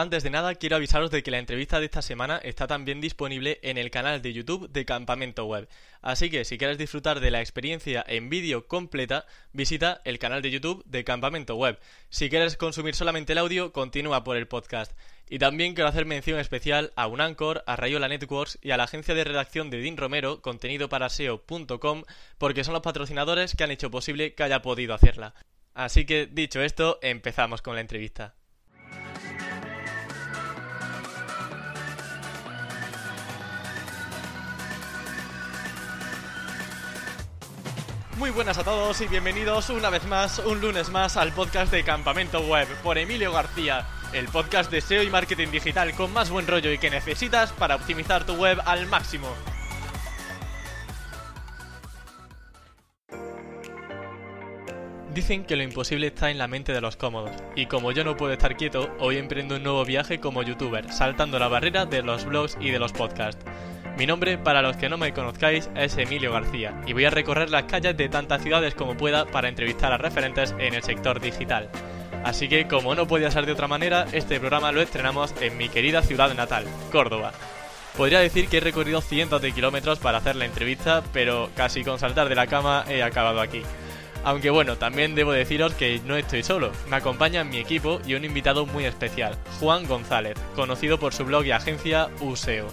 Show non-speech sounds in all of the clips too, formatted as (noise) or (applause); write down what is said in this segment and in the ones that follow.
Antes de nada, quiero avisaros de que la entrevista de esta semana está también disponible en el canal de YouTube de Campamento Web. Así que si quieres disfrutar de la experiencia en vídeo completa, visita el canal de YouTube de Campamento Web. Si quieres consumir solamente el audio, continúa por el podcast. Y también quiero hacer mención especial a Unancor, a Rayola Networks y a la agencia de redacción de Dean Romero, contenido SEO.com, porque son los patrocinadores que han hecho posible que haya podido hacerla. Así que, dicho esto, empezamos con la entrevista. Muy buenas a todos y bienvenidos una vez más, un lunes más, al podcast de Campamento Web por Emilio García, el podcast de SEO y marketing digital con más buen rollo y que necesitas para optimizar tu web al máximo. Dicen que lo imposible está en la mente de los cómodos, y como yo no puedo estar quieto, hoy emprendo un nuevo viaje como youtuber, saltando la barrera de los blogs y de los podcasts. Mi nombre, para los que no me conozcáis, es Emilio García y voy a recorrer las calles de tantas ciudades como pueda para entrevistar a referentes en el sector digital. Así que, como no podía ser de otra manera, este programa lo estrenamos en mi querida ciudad natal, Córdoba. Podría decir que he recorrido cientos de kilómetros para hacer la entrevista, pero casi con saltar de la cama he acabado aquí. Aunque bueno, también debo deciros que no estoy solo, me acompaña mi equipo y un invitado muy especial, Juan González, conocido por su blog y agencia Useo.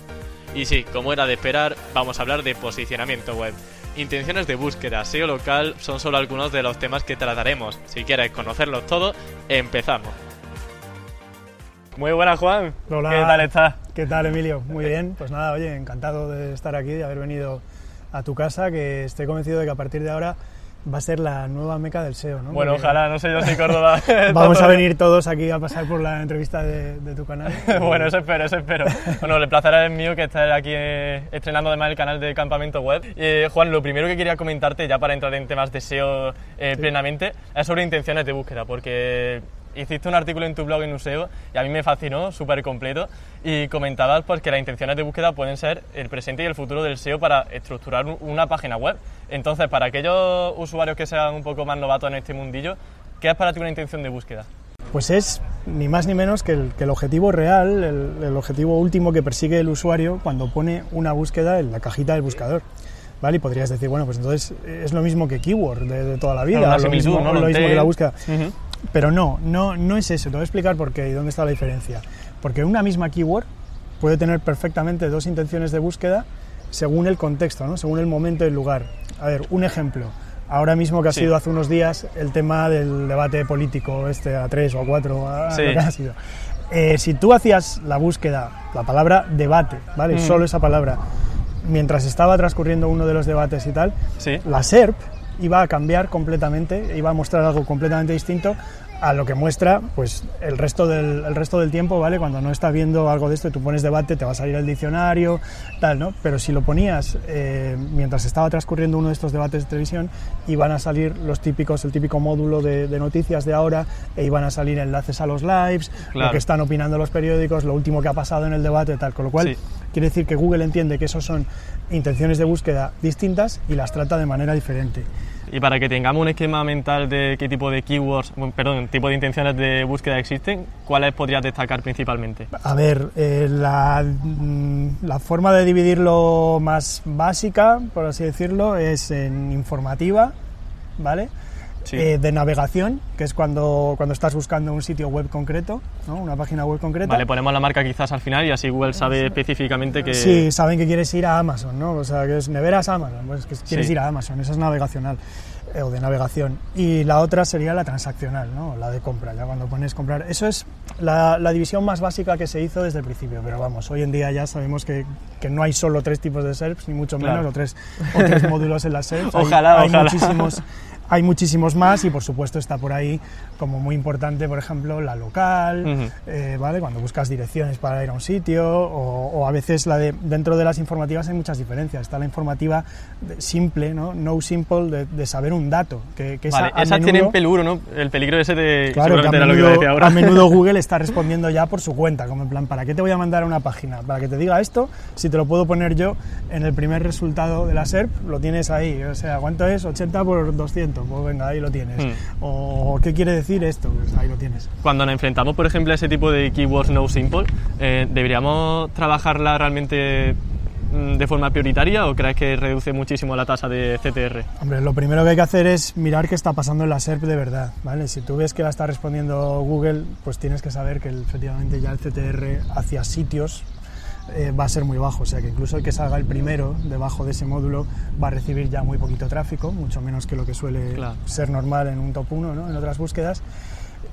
Y sí, como era de esperar, vamos a hablar de posicionamiento web. Intenciones de búsqueda, SEO local son solo algunos de los temas que trataremos. Si quieres conocerlos todos, empezamos. Muy buenas, Juan. Hola. ¿Qué tal estás? ¿Qué tal, Emilio? Muy bien. Pues nada, oye, encantado de estar aquí, de haber venido a tu casa, que estoy convencido de que a partir de ahora va a ser la nueva meca del SEO, ¿no? Bueno, Porque ojalá, no sé yo si Córdoba. (laughs) (laughs) Vamos a venir todos aquí a pasar por la entrevista de, de tu canal. (laughs) bueno, eso espero, eso espero. Bueno, el placer es mío que estés aquí eh, estrenando además el canal de Campamento Web. Eh, Juan, lo primero que quería comentarte, ya para entrar en temas de SEO eh, Sí. plenamente, es sobre intenciones de búsqueda, porque hiciste un artículo en tu blog en Useo y a mí me fascinó, súper completo, y comentabas pues, que las intenciones de búsqueda pueden ser el presente y el futuro del SEO para estructurar un- una página web. Entonces, para aquellos usuarios que sean un poco más novatos en este mundillo, ¿qué es para ti una intención de búsqueda? Pues es ni más ni menos que el, que el objetivo real, el, el objetivo último que persigue el usuario cuando pone una búsqueda en la cajita del buscador. ¿Vale? Y podrías decir, bueno, pues entonces es lo mismo que keyword de, de toda la vida, lo similitud, mismo, ¿no? lo mismo que la búsqueda. Ujú. Pero no, no, no es eso. Te voy a explicar por qué y dónde está la diferencia. Porque una misma keyword puede tener perfectamente dos intenciones de búsqueda según el contexto, ¿no? según el momento y el lugar. A ver, un ejemplo. Ahora mismo que ha Sí. sido hace unos días el tema del debate político, este a tres o a cuatro, a Sí. lo que ha sido. Eh, si tú hacías la búsqueda, la palabra debate, ¿vale? Mm. Solo esa palabra, mientras estaba transcurriendo uno de los debates y tal, Sí. la SERP iba a cambiar completamente, iba a mostrar algo completamente distinto a lo que muestra pues el resto del, el resto del tiempo, ¿vale? Cuando no estás viendo algo de esto, tú pones debate, te va a salir el diccionario, tal, ¿no? Pero si lo ponías eh, mientras estaba transcurriendo uno de estos debates de televisión, iban a salir los típicos, el típico módulo de, de noticias de ahora, e iban a salir enlaces a los lives, Claro. lo que están opinando los periódicos, lo último que ha pasado en el debate, tal, con lo cual Sí. quiere decir que Google entiende que esos son intenciones de búsqueda distintas y las trata de manera diferente. Y para que tengamos un esquema mental de qué tipo de keywords, perdón, tipo de intenciones de búsqueda existen, ¿cuáles podrías destacar principalmente? A ver, eh, mm, la forma de dividirlo más básica, por así decirlo, es en informativa, ¿vale? Sí. Eh, de navegación, que es cuando, cuando estás buscando un sitio web concreto, ¿no? una página web concreta. Vale, ponemos la marca quizás al final y así Google sabe específicamente que... Sí, saben que quieres ir a Amazon, ¿no? O sea, que es neveras Amazon, pues que quieres Sí. ir a Amazon, esa es navegacional eh, o de navegación. Y la otra sería la transaccional, ¿no? La de compra, ya cuando pones comprar. Eso es la, la división más básica que se hizo desde el principio, pero vamos, hoy en día ya sabemos que, que no hay solo tres tipos de SERPs, ni mucho menos, Claro. o, tres, o tres (laughs) módulos en las SERPs. Hay- Ojalá, hay, ojalá. Muchísimos, (laughs) hay muchísimos más y por supuesto está por ahí como muy importante, por ejemplo, la local, eh, ¿vale? Cuando buscas direcciones para ir a un sitio o, o a veces la de, dentro de las informativas hay muchas diferencias. Está la informativa simple, ¿no? No simple, de, de saber un dato. Que, que esa Vale, a esas menudo- tienen peligro, ¿no? El peligro ese de... Claro, que a era lo que iba a menudo, decir ahora. a menudo (laughs) Google está respondiendo ya por su cuenta, como en plan, ¿para qué te voy a mandar a una página? Para que te diga esto, si te lo puedo poner yo en el primer resultado de la SERP, lo tienes ahí. O sea, ¿cuánto es? 80 por 200. Pues venga, ahí lo tienes. Hmm. O ¿qué quiere decir esto? Pues ahí lo tienes. Cuando nos enfrentamos, por ejemplo, a ese tipo de keywords no simple, eh, ¿deberíamos trabajarla realmente mm, de forma prioritaria o crees que reduce muchísimo la tasa de CTR? Hombre, lo primero que hay que hacer es mirar qué está pasando en la SERP de verdad, ¿vale? Si tú ves que la está respondiendo Google, pues tienes que saber que efectivamente ya el CTR hacia sitios eh, va a ser muy bajo, o sea que incluso el que salga el primero debajo de ese módulo va a recibir ya muy poquito tráfico, mucho menos que lo que suele Claro. ser normal en un top 1, ¿no? en otras búsquedas.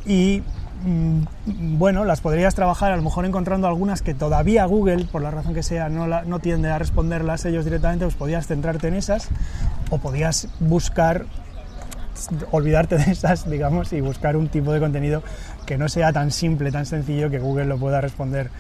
Y mm, bueno, las podrías trabajar a lo mejor encontrando algunas que todavía Google, por la razón que sea, no, la- no tiende a responderlas ellos directamente, pues podías centrarte en esas o podías buscar olvidarte de esas, (laughs) digamos, y buscar un tipo de contenido que no sea tan simple, tan sencillo, que Google lo pueda responder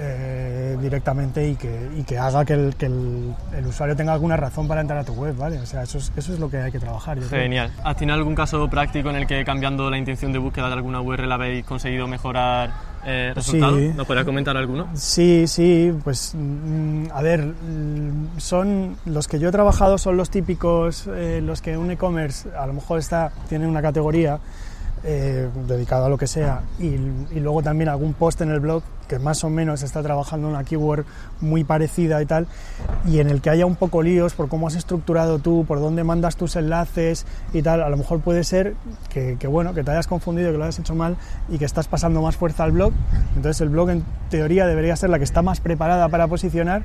eh, directamente y que, y que haga que, el, que el- el usuario tenga alguna razón para entrar a tu web, ¿vale? O sea, eso es, eso es lo que hay que trabajar. yo. Genial. ¿Has tenido algún caso práctico en el que cambiando la intención de búsqueda de alguna URL habéis conseguido mejorar eh, resultados? Sí. ¿Nos podrías comentar alguno? Sí, sí, pues mm, a ver, son los que yo he trabajado son los típicos, eh, los que un e-commerce a lo mejor está tiene una categoría eh, dedicada a lo que sea y, y luego también algún post en el blog que más o menos está trabajando una keyword muy parecida y tal y en el que haya un poco líos por cómo has estructurado tú, por dónde mandas tus enlaces y tal, a lo mejor puede ser que, que, bueno, que te hayas confundido, que lo hayas hecho mal y que estás pasando más fuerza al blog. Entonces el blog en teoría debería ser la que está más preparada para posicionar,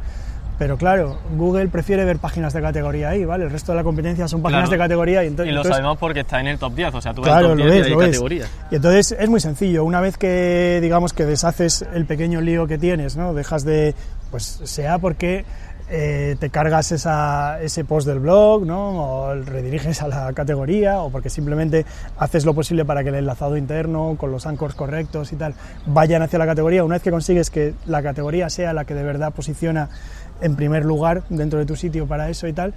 pero claro, Google prefiere ver páginas de categoría ahí, ¿vale? El resto de la competencia son páginas Claro. de categoría y, ento- Y lo entonces sabemos porque está en el top 10, o sea, tú ves Claro, el top lo 10 ves, y lo ves. categorías. Y entonces es muy sencillo. Una vez que digamos que deshaces el pequeño lío que tienes, ¿no? Dejas de, pues sea porque eh, te cargas esa, ese post del blog, ¿no? O rediriges a la categoría, o porque simplemente haces lo posible para que el enlazado interno con los anchors correctos y tal vayan hacia la categoría. Una vez que consigues que la categoría sea la que de verdad posiciona en primer lugar dentro de tu sitio para eso y tal,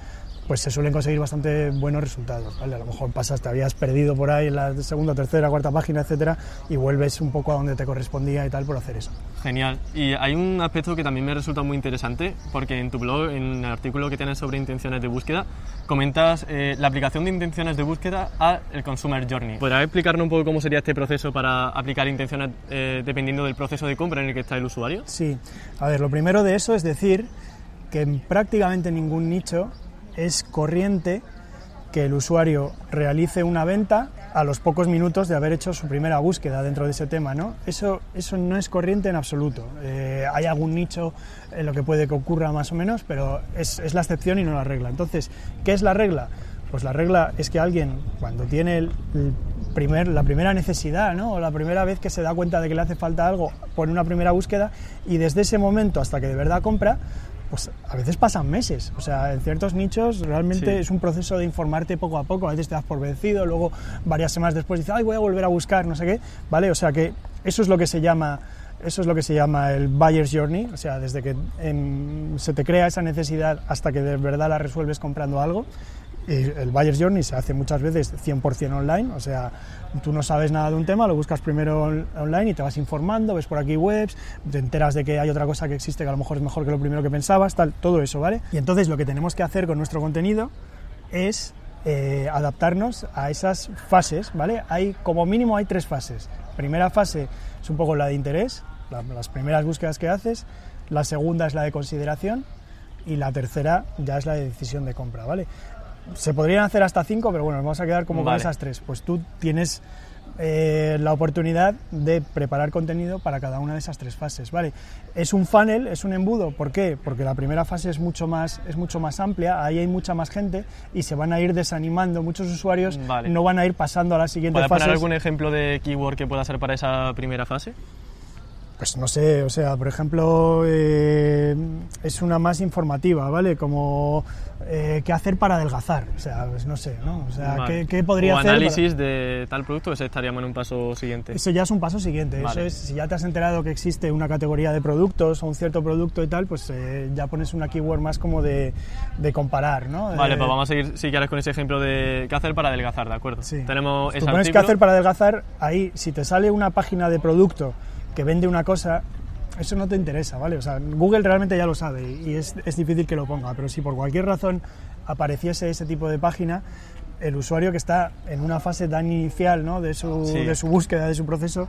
pues se suelen conseguir bastante buenos resultados. ¿vale? A lo mejor pasas, te habías perdido por ahí en la segunda, tercera, cuarta página, etcétera, y vuelves un poco a donde te correspondía y tal por hacer eso. Genial. Y hay un aspecto que también me resulta muy interesante, porque en tu blog, en el artículo que tienes sobre intenciones de búsqueda, comentas eh, la aplicación de intenciones de búsqueda a el Consumer Journey. ¿Podrás explicarnos un poco cómo sería este proceso para aplicar intenciones eh, dependiendo del proceso de compra en el que está el usuario? Sí, a ver, lo primero de eso es decir que en prácticamente ningún nicho es corriente que el usuario realice una venta a los pocos minutos de haber hecho su primera búsqueda dentro de ese tema, ¿no? Eso, eso no es corriente en absoluto. Eh, hay algún nicho en lo que puede que ocurra más o menos, pero es, la excepción y no la regla. Entonces, ¿qué es la regla? Pues la regla es que alguien, cuando tiene la primera necesidad, ¿no? o la primera vez que se da cuenta de que le hace falta algo, pone una primera búsqueda y desde ese momento hasta que de verdad compra, pues a veces pasan meses. O sea, en ciertos nichos realmente Sí. es un proceso de informarte poco a poco. A veces te das por vencido, luego varias semanas después dices, ay, voy a volver a buscar, no sé qué, ¿vale? O sea que eso es lo que se llama eso es lo que se llama el buyer's journey, o sea, desde que em, se te crea esa necesidad hasta que de verdad la resuelves comprando algo. El buyer's journey se hace muchas veces 100% online, o sea, tú no sabes nada de un tema, lo buscas primero on- online y te vas informando, ves por aquí webs, te enteras de que hay otra cosa que existe que a lo mejor es mejor que lo primero que pensabas, tal, todo eso, ¿vale? Y entonces lo que tenemos que hacer con nuestro contenido es eh, adaptarnos a esas fases, ¿vale? Hay, como mínimo hay tres fases. Primera fase es un poco la de interés, la- las primeras búsquedas que haces, la segunda es la de consideración y la tercera ya es la de decisión de compra, ¿vale? Se podrían hacer hasta cinco, pero bueno, nos vamos a quedar como Vale. con esas tres. Pues tú tienes eh, la oportunidad de preparar contenido para cada una de esas tres fases, ¿vale? Es un funnel, es un embudo, ¿por qué? Porque la primera fase es mucho más, es mucho más amplia, ahí hay mucha más gente y se van a ir desanimando, muchos usuarios Vale. no van a ir pasando a la siguiente ¿Puedes fase. poner algún ejemplo de keyword que pueda ser para esa primera fase? Pues no sé, o sea, por ejemplo, eh, es una más informativa, ¿vale? Como eh, qué hacer para adelgazar, o sea, pues no sé, ¿no? O sea, Vale. ¿qué, qué podría o hacer? para- análisis de tal producto, ese estaríamos en un paso siguiente. Eso ya es un paso siguiente. Eso es, si ya te has enterado que existe una categoría de productos o un cierto producto y tal, pues eh, ya pones una keyword más como de, de comparar, ¿no? Vale, pues vamos a seguir si quieres con ese ejemplo de qué hacer para adelgazar, ¿de acuerdo? Sí. Tenemos Tú ese pones qué artículo. hacer para adelgazar, ahí, si te sale una página de producto que vende una cosa, eso no te interesa, ¿vale? O sea, Google realmente ya lo sabe y es, es difícil que lo ponga, pero si por cualquier razón apareciese ese tipo de página, el usuario que está en una fase tan inicial ¿no? de, su, Sí. de su búsqueda, de su proceso,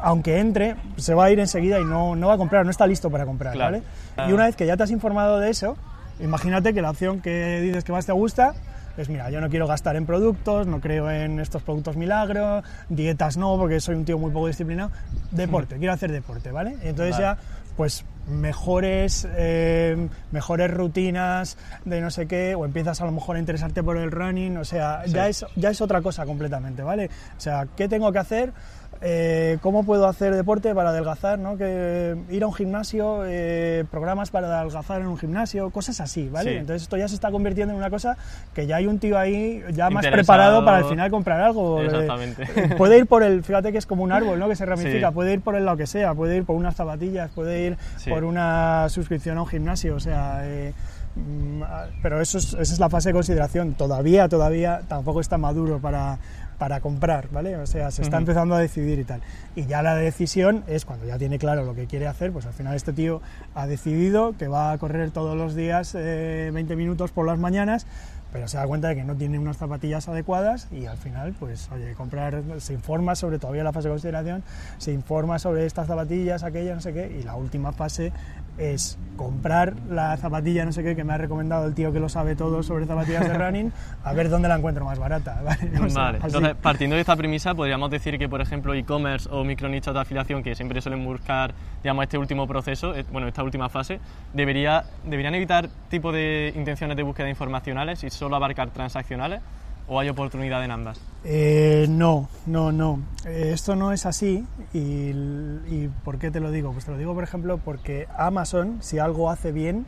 aunque entre, se va a ir enseguida y no, no va a comprar, no está listo para comprar, Claro. ¿vale? Y una vez que ya te has informado de eso, imagínate que la opción que dices que más te gusta es, mira, yo no quiero gastar en productos, no creo en estos productos milagros, dietas no, porque soy un tío muy poco disciplinado, deporte, quiero hacer deporte, ¿vale? Y entonces Vale. ya, pues mejores, eh, mejores rutinas de no sé qué, o empiezas a lo mejor a interesarte por el running, o sea, ya, es, ya es otra cosa completamente, ¿vale? O sea, ¿qué tengo que hacer? Eh, ¿Cómo puedo hacer deporte para adelgazar? ¿no? Que ir a un gimnasio, eh, programas para adelgazar en un gimnasio, cosas así, ¿vale? Sí. Entonces esto ya se está convirtiendo en una cosa que ya hay un tío ahí ya más preparado para al final comprar algo. Eh, Exactamente. (laughs) puede ir por el, fíjate que es como un árbol, ¿no? Que se ramifica, Sí. puede ir por el lado que sea, puede ir por unas zapatillas, puede ir Sí. por una suscripción a un gimnasio, o sea... eh, mm, pero eso es, esa es la fase de consideración. Todavía, todavía tampoco está maduro para, para comprar, ¿vale? O sea, se está empezando a decidir y tal. Y ya la decisión es cuando ya tiene claro lo que quiere hacer, pues al final este tío ha decidido que va a correr todos los días eh, 20 minutos por las mañanas, pero se da cuenta de que no tiene unas zapatillas adecuadas y al final, pues, oye, comprar, se informa sobre todavía la fase de consideración, se informa sobre estas zapatillas, aquella, no sé qué, y la última fase es comprar la zapatilla, no sé qué, que me ha recomendado el tío que lo sabe todo sobre zapatillas de (laughs) running, a ver dónde la encuentro más barata, (laughs) ¿vale? O sea, Vale, entonces partiendo de esta premisa podríamos decir que por ejemplo e-commerce o micronichos de afiliación que siempre suelen buscar digamos este último proceso, eh, bueno esta última fase, debería, deberían evitar tipo de intenciones de búsqueda informacionales y solo abarcar transaccionales o hay oportunidad en ambas. Eh, no, no, no. Eh, esto no es así. Y, ¿Y por qué te lo digo? Pues te lo digo, por ejemplo, porque Amazon, si algo hace bien,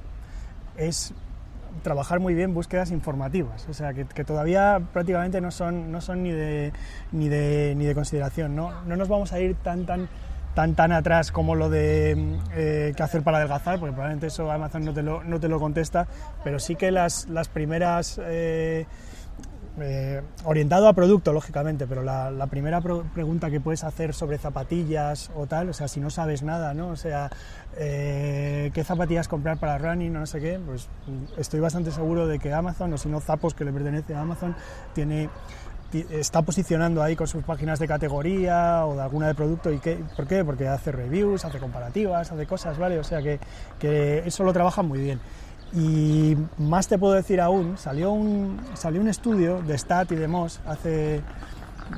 es trabajar muy bien búsquedas informativas. O sea, que, que todavía prácticamente no son, no son ni, de, ni, de, ni de consideración. ¿no? no nos vamos a ir tan, tan tan tan atrás como lo de eh, qué hacer para adelgazar, porque probablemente eso Amazon no te lo, no te lo contesta, pero sí que las, las primeras eh, eh, orientado a producto, lógicamente, pero la, primera pro- pregunta que puedes hacer sobre zapatillas o tal, o sea, si no sabes nada, ¿no? O sea, eh, qué zapatillas comprar para running no sé qué, pues mm, estoy bastante seguro de que Amazon, o si no Zappos, que le pertenece a Amazon, tiene ti- está posicionando ahí con sus páginas de categoría o de alguna de producto y qué, ¿por qué? Porque hace reviews, hace comparativas, hace cosas, ¿vale? O sea que, que eso lo trabaja muy bien. Y más te puedo decir aún, salió un, salió un estudio de Stat y de Moss hace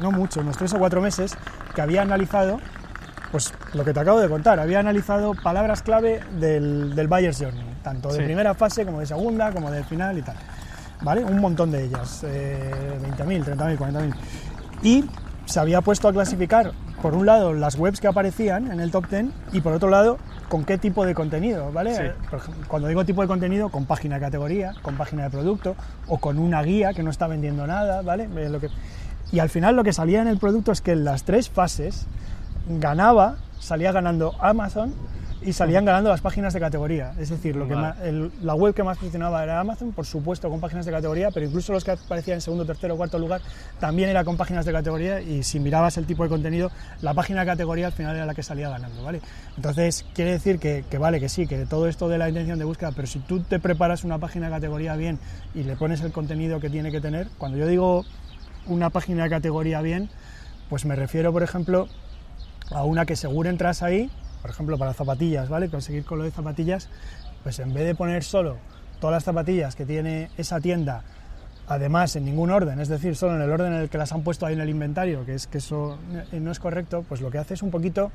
no mucho, unos tres o cuatro meses, que había analizado, pues lo que te acabo de contar, había analizado palabras clave del, del Buyer's Journey, tanto de Sí. primera fase como de segunda, como del final y tal. ¿Vale? Un montón de ellas, eh, 20.000, 30.000, 40.000. Y se había puesto a clasificar, por un lado, las webs que aparecían en el top 10 y por otro lado, con qué tipo de contenido, ¿vale? Sí. Cuando digo tipo de contenido, con página de categoría, con página de producto o con una guía que no está vendiendo nada, ¿vale? Eh, Lo que... Y al final lo que salía en el producto es que en las tres fases ganaba, salía ganando Amazon y salían ganando las páginas de categoría. Es decir, lo que Vale. ma- el- la web que más posicionaba era Amazon, por supuesto con páginas de categoría, pero incluso los que aparecían en segundo, tercero, cuarto lugar también era con páginas de categoría y si mirabas el tipo de contenido, la página de categoría al final era la que salía ganando, ¿vale? Entonces, quiere decir que, que vale, que sí, que todo esto de la intención de búsqueda, pero si tú te preparas una página de categoría bien y le pones el contenido que tiene que tener, cuando yo digo una página de categoría bien, pues me refiero, por ejemplo, a una que seguro entras ahí, por ejemplo, para zapatillas, ¿vale? Conseguir con lo de zapatillas, pues en vez de poner solo todas las zapatillas que tiene esa tienda, además en ningún orden, es decir, solo en el orden en el que las han puesto ahí en el inventario, que es que eso eh, no es correcto, pues lo que hace es un poquito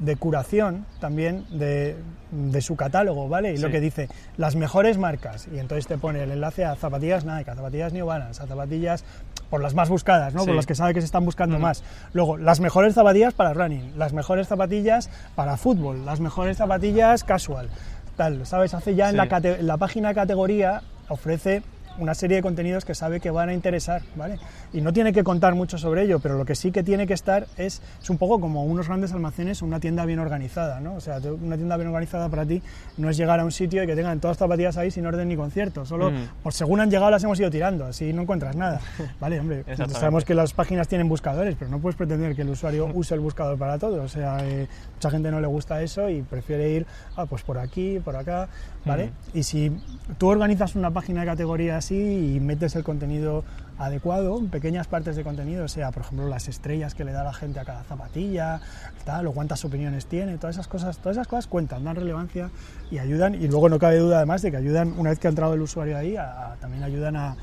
de curación también de, de su catálogo, ¿vale? Y lo que dice, las mejores marcas, y entonces te pone el enlace a zapatillas Nike, a zapatillas New Balance, a zapatillas por las más buscadas, ¿no? Sí. Por las que sabe que se están buscando más. Luego, las mejores zapatillas para running, las mejores zapatillas para fútbol, las mejores zapatillas casual, tal, ¿sabes? Hace ya en, la, en la página categoría, ofrece una serie de contenidos que sabe que van a interesar, ¿vale? Y no tiene que contar mucho sobre ello, pero lo que sí que tiene que estar es, es un poco como unos grandes almacenes o una tienda bien organizada, ¿no? O sea, una tienda bien organizada para ti no es llegar a un sitio y que tengan todas las zapatillas ahí sin orden ni concierto, solo Mm. por según han llegado las hemos ido tirando, así no encuentras nada, (laughs) ¿vale? Hombre, sabemos que las páginas tienen buscadores, pero no puedes pretender que el usuario (laughs) use el buscador para todo, o sea, eh, mucha gente no le gusta eso y prefiere ir, ah, pues por aquí, por acá, ¿vale? Y si tú organizas una página de categoría así, y metes el contenido adecuado, pequeñas partes de contenido, o sea, por ejemplo, las estrellas que le da la gente a cada zapatilla, tal, o cuántas opiniones tiene, todas esas cosas, todas esas cosas cuentan, dan relevancia y ayudan, y luego no cabe duda además de que ayudan, una vez que ha entrado el usuario ahí, también ayudan a,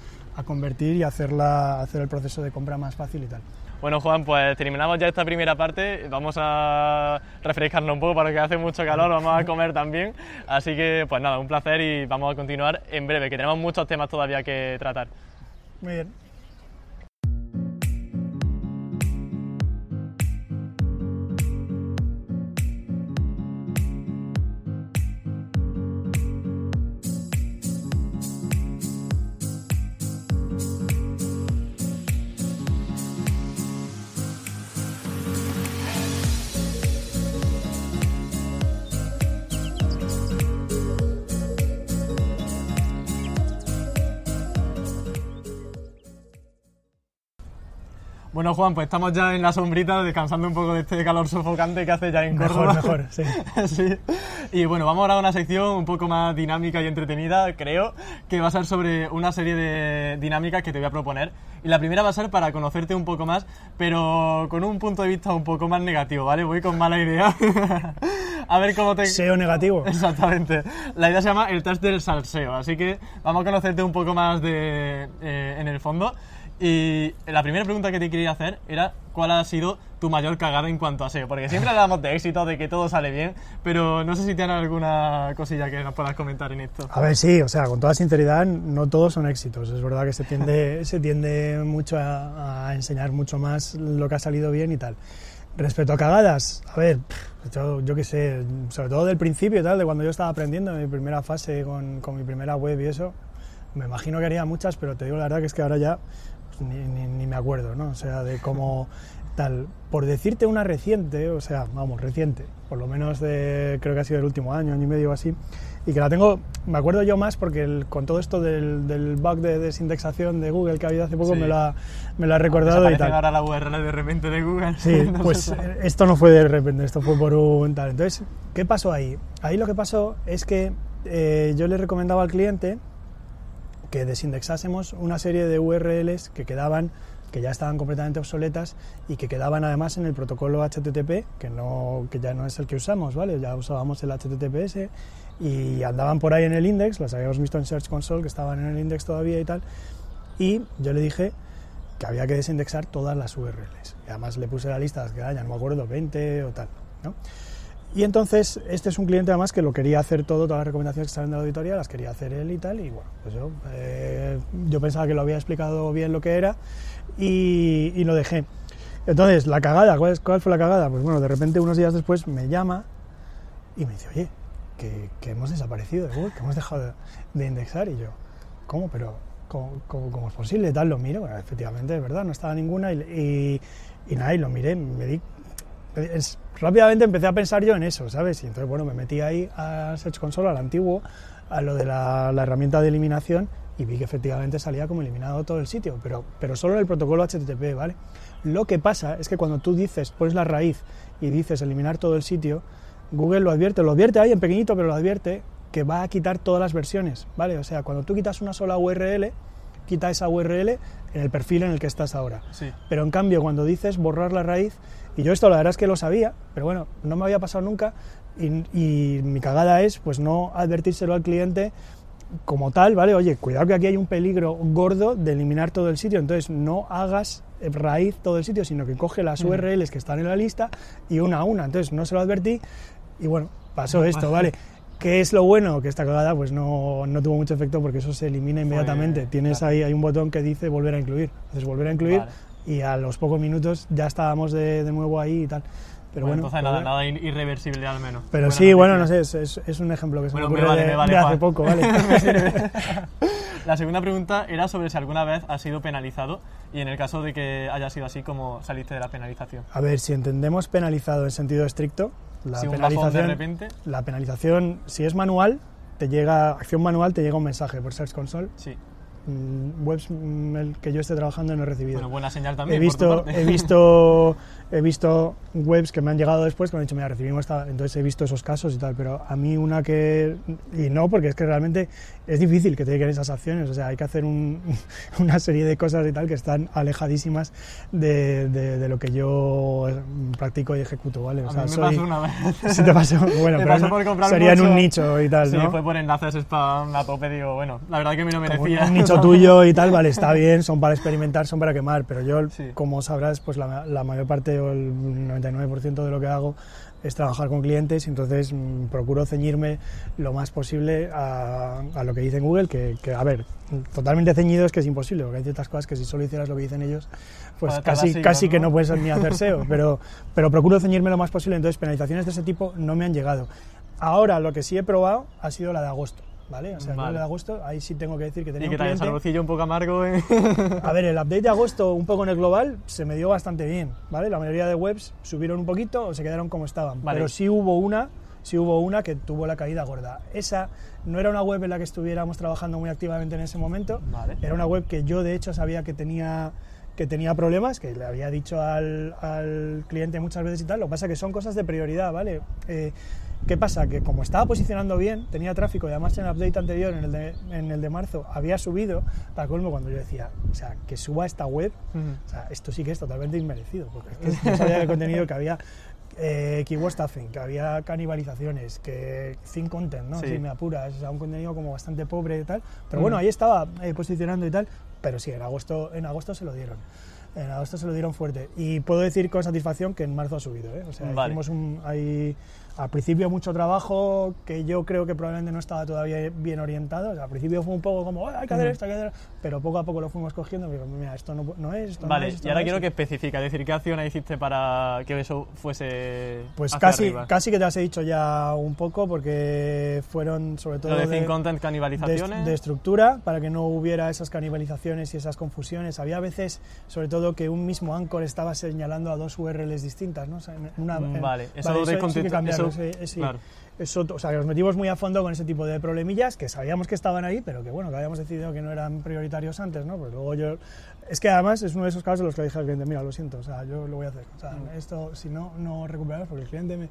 convertir y hacerla, hacer el proceso de compra más fácil y tal. Bueno, Juan, pues terminamos ya esta primera parte. Vamos a refrescarnos un poco para que hace mucho calor, vamos a comer también. Así que, pues nada, un placer y vamos a continuar en breve, que tenemos muchos temas todavía que tratar. Muy bien. Bueno, Juan, pues estamos ya en la sombrita, descansando un poco de este calor sofocante que hace ya en Córdoba. Mejor, mejor, (laughs) sí. sí. Y bueno, vamos ahora a una sección un poco más dinámica y entretenida, creo, que va a ser sobre una serie de dinámicas que te voy a proponer. Y la primera va a ser para conocerte un poco más, pero con un punto de vista un poco más negativo, ¿vale? Voy con mala idea. (laughs) a ver cómo te... SEO negativo. Exactamente. La idea se llama el test del salseo, así que vamos a conocerte un poco más de, eh, en el fondo. Y la primera pregunta que te quería hacer era cuál ha sido tu mayor cagada en cuanto a SEO, porque siempre hablamos de éxito, de que todo sale bien, pero no sé si tienes alguna cosilla que nos puedas comentar en esto. A ver, sí, o sea, con toda sinceridad, no todos son éxitos. Es verdad que se tiende, se tiende mucho a, enseñar mucho más lo que ha salido bien y tal. Respecto a cagadas, a ver, yo, yo qué sé, sobre todo del principio y tal, de cuando yo estaba aprendiendo en mi primera fase con, con mi primera web y eso, me imagino que haría muchas, pero te digo la verdad que es que ahora ya ni, me acuerdo, ¿no? O sea, de cómo tal. Por decirte una reciente, o sea, vamos, reciente, por lo menos de, creo que ha sido el último año, año y medio o así, y que la tengo, me acuerdo yo más porque con todo esto del, del, bug de desindexación de Google que ha habido hace poco me, lo ha, me lo ha recordado y tal. ahora la URL de repente de Google. Sí, (laughs) pues esto no fue de repente, esto fue por un tal. Entonces, ¿qué pasó ahí? Ahí lo que pasó es que eh, yo le recomendaba al cliente que desindexásemos una serie de URLs que quedaban que ya estaban completamente obsoletas y que quedaban además en el protocolo HTTP, que, no, que ya no es el que usamos, ¿vale? Ya usábamos el HTTPS y andaban por ahí en el index, las habíamos visto en Search Console, que estaban en el index todavía y tal, y yo le dije que había que desindexar todas las URLs. Y además le puse la lista, las que ya no me acuerdo, 20 o tal, ¿no? Y entonces, este es un cliente además que lo quería hacer todo, todas las recomendaciones que salen de la auditoría las quería hacer él y tal. Y bueno, pues yo, eh, pensaba que lo había explicado bien lo que era y, lo dejé. Entonces, la cagada, ¿cuál, ¿cuál, fue la cagada? Pues bueno, de repente unos días después me llama y me dice, oye, que, hemos desaparecido que hemos dejado de, indexar. Y yo, ¿cómo? Pero, ¿cómo, cómo, es posible? Tal, lo miro, bueno, efectivamente, es verdad, no estaba ninguna. Y, y, y nada, y lo miré, me di es, rápidamente empecé a pensar yo en eso, ¿sabes? Y entonces, bueno, me metí ahí a Search Console, al antiguo, a lo de la, herramienta de eliminación y vi que efectivamente salía como eliminado todo el sitio, pero, pero solo en el protocolo HTTP, ¿vale? Lo que pasa es que cuando tú dices, pones la raíz y dices eliminar todo el sitio, Google lo advierte, lo advierte ahí en pequeñito, pero lo advierte que va a quitar todas las versiones, ¿vale? O sea, cuando tú quitas una sola URL, quita esa URL en el perfil en el que estás ahora. Sí. Pero en cambio, cuando dices borrar la raíz, y yo esto la verdad es que lo sabía, pero bueno, no me había pasado nunca y, mi cagada es pues no advertírselo al cliente como tal, ¿vale? Oye, cuidado que aquí hay un peligro gordo de eliminar todo el sitio, entonces no hagas raíz todo el sitio, sino que coge las mm. URLs que están en la lista y una a una, entonces no se lo advertí y bueno, pasó esto, ¿vale? ¿Qué es lo bueno? Que esta cagada pues no, no, tuvo mucho efecto porque eso se elimina inmediatamente. Tienes ahí hay un botón que dice volver a incluir. Entonces volver a incluir y a los pocos minutos ya estábamos de, de nuevo ahí y tal. Pero bueno, entonces nada, nada irreversible al menos. Pero sí, bueno, no sé, es, es, un ejemplo que se me ocurre de, hace poco, ¿vale? (laughs) La segunda pregunta era sobre si alguna vez has sido penalizado y en el caso de que haya sido así, ¿cómo saliste de la penalización? A ver, si entendemos penalizado en sentido estricto, la penalización, de repente. la penalización, si es manual, te llega, acción manual, te llega un mensaje por Search Console. Sí webs mm, el que yo esté trabajando no he recibido. Bueno, buena señal también. he por tu visto, parte. he visto, (laughs) he visto webs que me han llegado después que me han dicho, mira, recibimos esta, entonces he visto esos casos y tal, pero a mí una que, y no, porque es que realmente es difícil que te lleguen esas acciones, o sea, hay que hacer un- (laughs) una serie de cosas y tal que están alejadísimas de, de- de lo que yo practico y ejecuto, ¿vale? O A sea, mí me soy- pasó una vez. (laughs) si te pasó, (laughs) bueno, Me pero pasó no- por sería en mucho. un nicho y tal, Sí, ¿no? fue por enlaces spam a tope, digo, bueno, la verdad que me lo Como merecía. un nicho tuyo y tal, vale, está bien, son para experimentar, son para quemar, pero yo, Sí. como sabrás, pues la, la mayor parte o el 99% de lo que hago es trabajar con clientes, entonces mm, procuro ceñirme lo más posible a, a lo que dice Google, que, que, a ver, totalmente ceñido es que es imposible, porque hay ciertas cosas que si solo hicieras lo que dicen ellos, pues casi, casi que ¿no? no puedes ni hacer (laughs) SEO, pero, pero procuro ceñirme lo más posible, entonces penalizaciones de ese tipo no me han llegado. Ahora, lo que sí he probado ha sido la de agosto, ¿vale? O sea, Vale. la de agosto, ahí sí tengo que decir que tenía Y un que el cliente... saborcillo un poco amargo. ¿eh? A ver, el update de agosto, un poco en el global, se me dio bastante bien, ¿vale? La mayoría de webs subieron un poquito o se quedaron como estaban. Vale. Pero sí hubo una, sí hubo una que tuvo la caída gorda. Esa no era una web en la que estuviéramos trabajando muy activamente en ese momento. Vale. Era una web que yo, de hecho, sabía que tenía que tenía problemas, que le había dicho al, al cliente muchas veces y tal, lo que pasa es que son cosas de prioridad, ¿vale? Eh, ¿Qué pasa? Que como estaba posicionando bien, tenía tráfico y además en el update anterior, en el de, en el de marzo, había subido, para colmo cuando yo decía, o sea, que suba esta web, o sea, esto sí que es totalmente inmerecido, porque es que sabía el contenido que había eh, keyword stuffing, que había canibalizaciones, que thin content, ¿no? Sí. Si me apuras, o sea, un contenido como bastante pobre y tal. Pero Mm. bueno, ahí estaba eh, posicionando y tal, pero sí, en agosto, en agosto se lo dieron. En agosto se lo dieron fuerte. Y puedo decir con satisfacción que en marzo ha subido, ¿eh? O sea, Vale. hicimos un, al principio mucho trabajo que yo creo que probablemente no estaba todavía bien orientado. O sea, al principio fue un poco como, "Oh, hay que hacer esto, hay que hacer pero poco a poco lo fuimos cogiendo. digo, mira, esto no, no es, esto no Vale, es, esto y ahora no quiero es". que especifica, es decir, ¿qué acción hiciste para que eso fuese Pues hacia casi, arriba? casi que te he dicho ya un poco porque fueron sobre todo Lo de de, content, canibalizaciones. de estructura para que no hubiera esas canibalizaciones y esas confusiones. Había veces, sobre todo, que un mismo anchor estaba señalando a dos URLs distintas, ¿no? O sea, en una, en- Vale, eso vale, de sí que content- sí, sí. claro. Eso, o sea, que nos metimos muy a fondo con ese tipo de problemillas que sabíamos que estaban ahí, pero que bueno, que habíamos decidido que no eran prioritarios antes, ¿no? Pues luego yo... Es que además es uno de esos casos en los que le dije al cliente, mira, lo siento, o sea, yo lo voy a hacer. O sea, Mm. esto, si no, no recuperamos, porque el cliente me,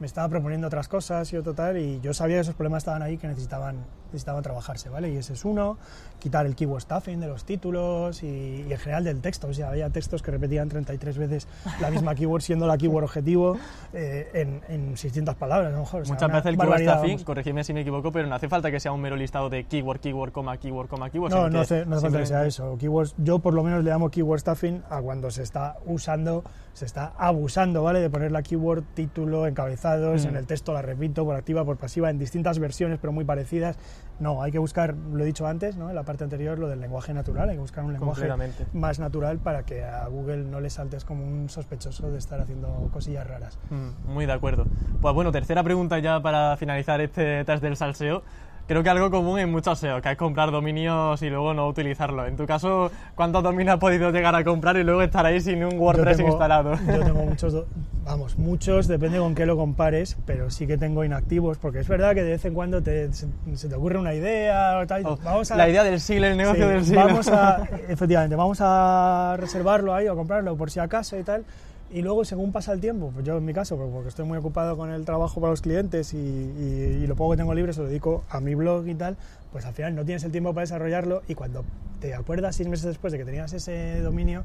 me estaba proponiendo otras cosas y otro tal, y yo sabía que esos problemas estaban ahí que necesitaban, necesitaban trabajarse, ¿vale? Y ese es uno, quitar el keyword stuffing de los títulos y, y en general del texto, o sea, había textos que repetían 33 veces la misma keyword siendo la keyword objetivo eh, en, en 600 palabras, a lo mejor. o sea, Muchas veces el keyword stuffing, corregidme si me equivoco, pero no hace falta que sea un mero listado de keyword, keyword, coma, keyword, coma, keyword. No, no hace, no hace falta que sea eso. Keywords, yo por lo menos le llamo keyword stuffing a cuando se está usando, se está abusando, ¿vale? De poner la keyword, título, encabezados, Mm. en el texto la repito, por activa, por pasiva, en distintas versiones, pero muy parecidas. No, hay que buscar, lo he dicho antes, ¿no? En la parte anterior, lo del lenguaje natural, hay que buscar un lenguaje más natural para que a Google no le saltes como un sospechoso de estar haciendo cosillas raras. Mm, Muy de acuerdo. Pues bueno, tercera pregunta ya para finalizar este test del salseo. Creo que algo común en muchos SEO, que es comprar dominios y luego no utilizarlos. En tu caso, ¿cuántos dominios has podido llegar a comprar y luego estar ahí sin un Yo WordPress tengo- instalado? Yo tengo (laughs) muchos, vamos, muchos, depende con qué lo compares, pero sí que tengo inactivos, porque es verdad que de vez en cuando te, se, se te ocurre una idea o tal, Oh, vamos a, La idea del siglo, el negocio sí, del siglo. Vamos a, (laughs) efectivamente, vamos a reservarlo ahí o comprarlo por si acaso y tal. Y luego, según pasa el tiempo, pues yo en mi caso, pues porque estoy muy ocupado con el trabajo para los clientes y, y- lo poco que tengo libre se lo dedico a mi blog y tal, pues al final no tienes el tiempo para desarrollarlo y cuando te acuerdas seis meses después de que tenías ese dominio,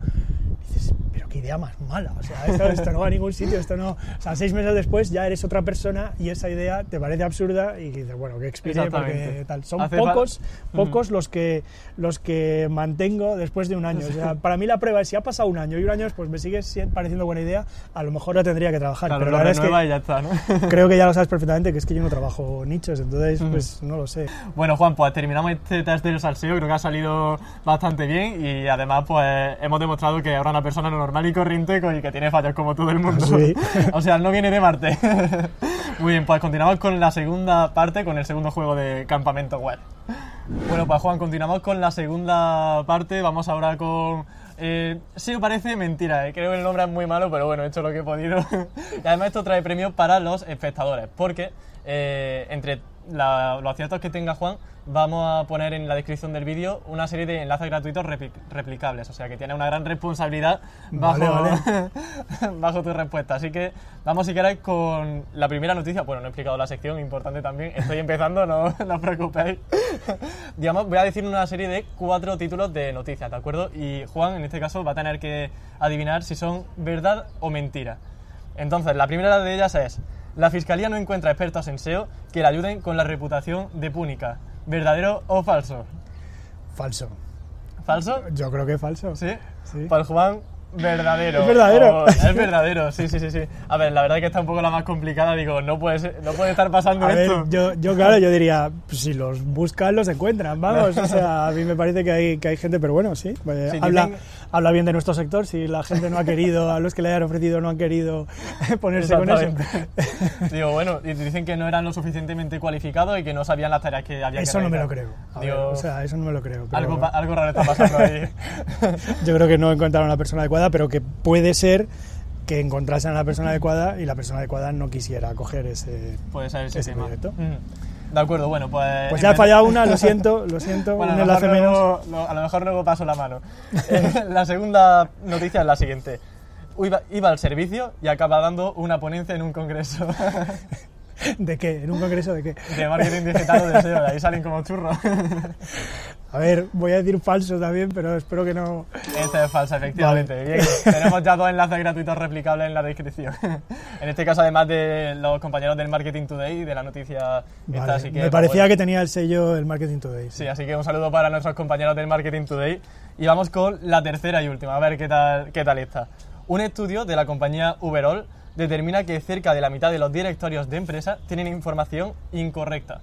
dices, qué idea más mala, o sea, esto, esto no va a ningún sitio, esto no... O sea, seis meses después ya eres otra persona y esa idea te parece absurda y dices, bueno, que expire porque tal. Son Hace pocos, Ujú. pocos los que los que mantengo después de un año. O sea, (laughs) para mí la prueba es si ha pasado un año y un año después me sigue si- pareciendo buena idea, a lo mejor la tendría que trabajar. Claro, pero la verdad es que y ya está, ¿no? (laughs) creo que ya lo sabes perfectamente que es que yo no trabajo nichos, entonces pues no lo sé. Bueno, Juan, pues terminamos este test del salseo. Creo que ha salido bastante bien y además, pues hemos demostrado que ahora una persona normal y corriente y que tiene fallos como todo el mundo. (laughs) Sí. (laughs) o sea, no viene de Marte. (laughs) Muy bien, pues continuamos con la segunda parte, con el segundo juego de campamento web. Bueno, pues Juan, continuamos con la segunda parte. Vamos ahora con. Eh, sí, parece mentira, eh. creo que el nombre es muy malo, pero bueno, he hecho lo que he podido. y además, esto trae premios para los espectadores, porque eh, entre la- los aciertos que tenga Juan, vamos a poner en la descripción del vídeo una serie de enlaces gratuitos repli- replicables. O sea que tiene una gran responsabilidad bajo, Vale, (laughs) bajo tu respuesta. Así que vamos, si queréis, con la primera noticia. Bueno, no he explicado la sección, importante también. Estoy empezando, no, (laughs) no os preocupéis. Digamos, voy a decir una serie de cuatro títulos de noticias, ¿de acuerdo? Y Juan, en este caso, va a tener que adivinar si son verdad o mentira. Entonces, la primera de ellas es: La fiscalía no encuentra expertos en SEO que le ayuden con la reputación de Púnica. ¿Verdadero o falso? Falso. ¿Falso? Yo creo que falso. ¿Sí? Sí. Pues Juan, verdadero. ¿Es verdadero? Es (laughs) verdadero, sí, sí, sí, sí. A ver, la verdad que está un poco la más complicada. Digo, no puede, ser- no puede estar pasando A ver, esto. yo, yo claro, yo diría, pues, si los buscan, los encuentran, vamos. O (laughs) sea, a mí me parece que hay, que hay gente, pero bueno, sí. eh, Sí, habla, dicen- habla bien de nuestro sector, si la gente no ha querido, a los que le hayan ofrecido no han querido (laughs) ponerse con eso. (laughs) Digo, bueno, y dicen que no eran lo suficientemente cualificados y que no sabían las tareas que había que Eso no me lo creo. Digo, ver, o sea, eso no me lo creo. pero algo, algo raro está pasando ahí. (laughs) Yo creo que no encontraron a la persona adecuada, pero que puede ser que encontrasen a la persona adecuada y la persona adecuada no quisiera coger ese... Puede ser ese, Ese tema. proyecto. Mm. De acuerdo, bueno, pues... Pues ya ha empe- fallado una, lo (laughs) siento, lo siento, Bueno, un a lo, mejor enlace menos. luego, lo- a lo mejor luego paso la mano. Eh, (laughs) (laughs) la segunda noticia es la siguiente. Iba, iba al servicio y acaba dando una ponencia en un congreso (laughs) ¿De qué? ¿En un congreso de qué? de marketing digital o de SEO. De ahí salen como churros. (laughs) A ver, voy a decir falso también, pero espero que no... Esta es falsa, efectivamente. Bien, (laughs) tenemos ya dos enlaces gratuitos replicables en la descripción. en este caso, además de los compañeros del Marketing Today y de la noticia esta, Vale, así que, me pues, parecía bueno. que tenía el sello el Marketing Today. Sí, así que un saludo para nuestros compañeros del Marketing Today. Y vamos con la tercera y última, a ver qué tal, qué tal está. Un estudio de la compañía Uberall determina que cerca de la mitad de los directorios de empresas tienen información incorrecta.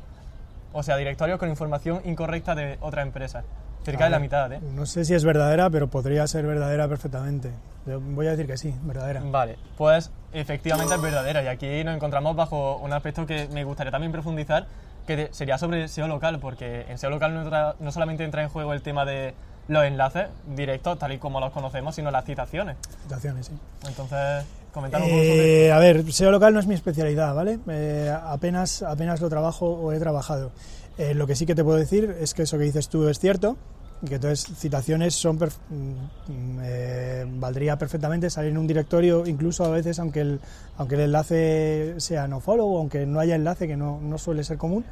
O sea, directorios con información incorrecta de otra empresa. Cerca de la mitad, ¿eh? No sé si es verdadera, pero podría ser verdadera perfectamente. Voy a decir que sí, verdadera. Vale, pues efectivamente es verdadera y aquí nos encontramos bajo un aspecto que me gustaría también profundizar, que sería sobre SEO local, porque en SEO local no, entra- no solamente entra en juego el tema de los enlaces directos, tal y como los conocemos, sino las citaciones. Citaciones, sí. Entonces, comentar un poco sobre... Eh, a ver, SEO local no es mi especialidad, ¿vale? Eh, apenas, apenas lo trabajo o he trabajado. Eh, lo que sí que te puedo decir es que eso que dices tú es cierto, y que entonces citaciones son perf- mm, eh, valdría perfectamente salir en un directorio, incluso a veces aunque el, aunque el enlace sea no follow, aunque no haya enlace, que no, no suele ser común,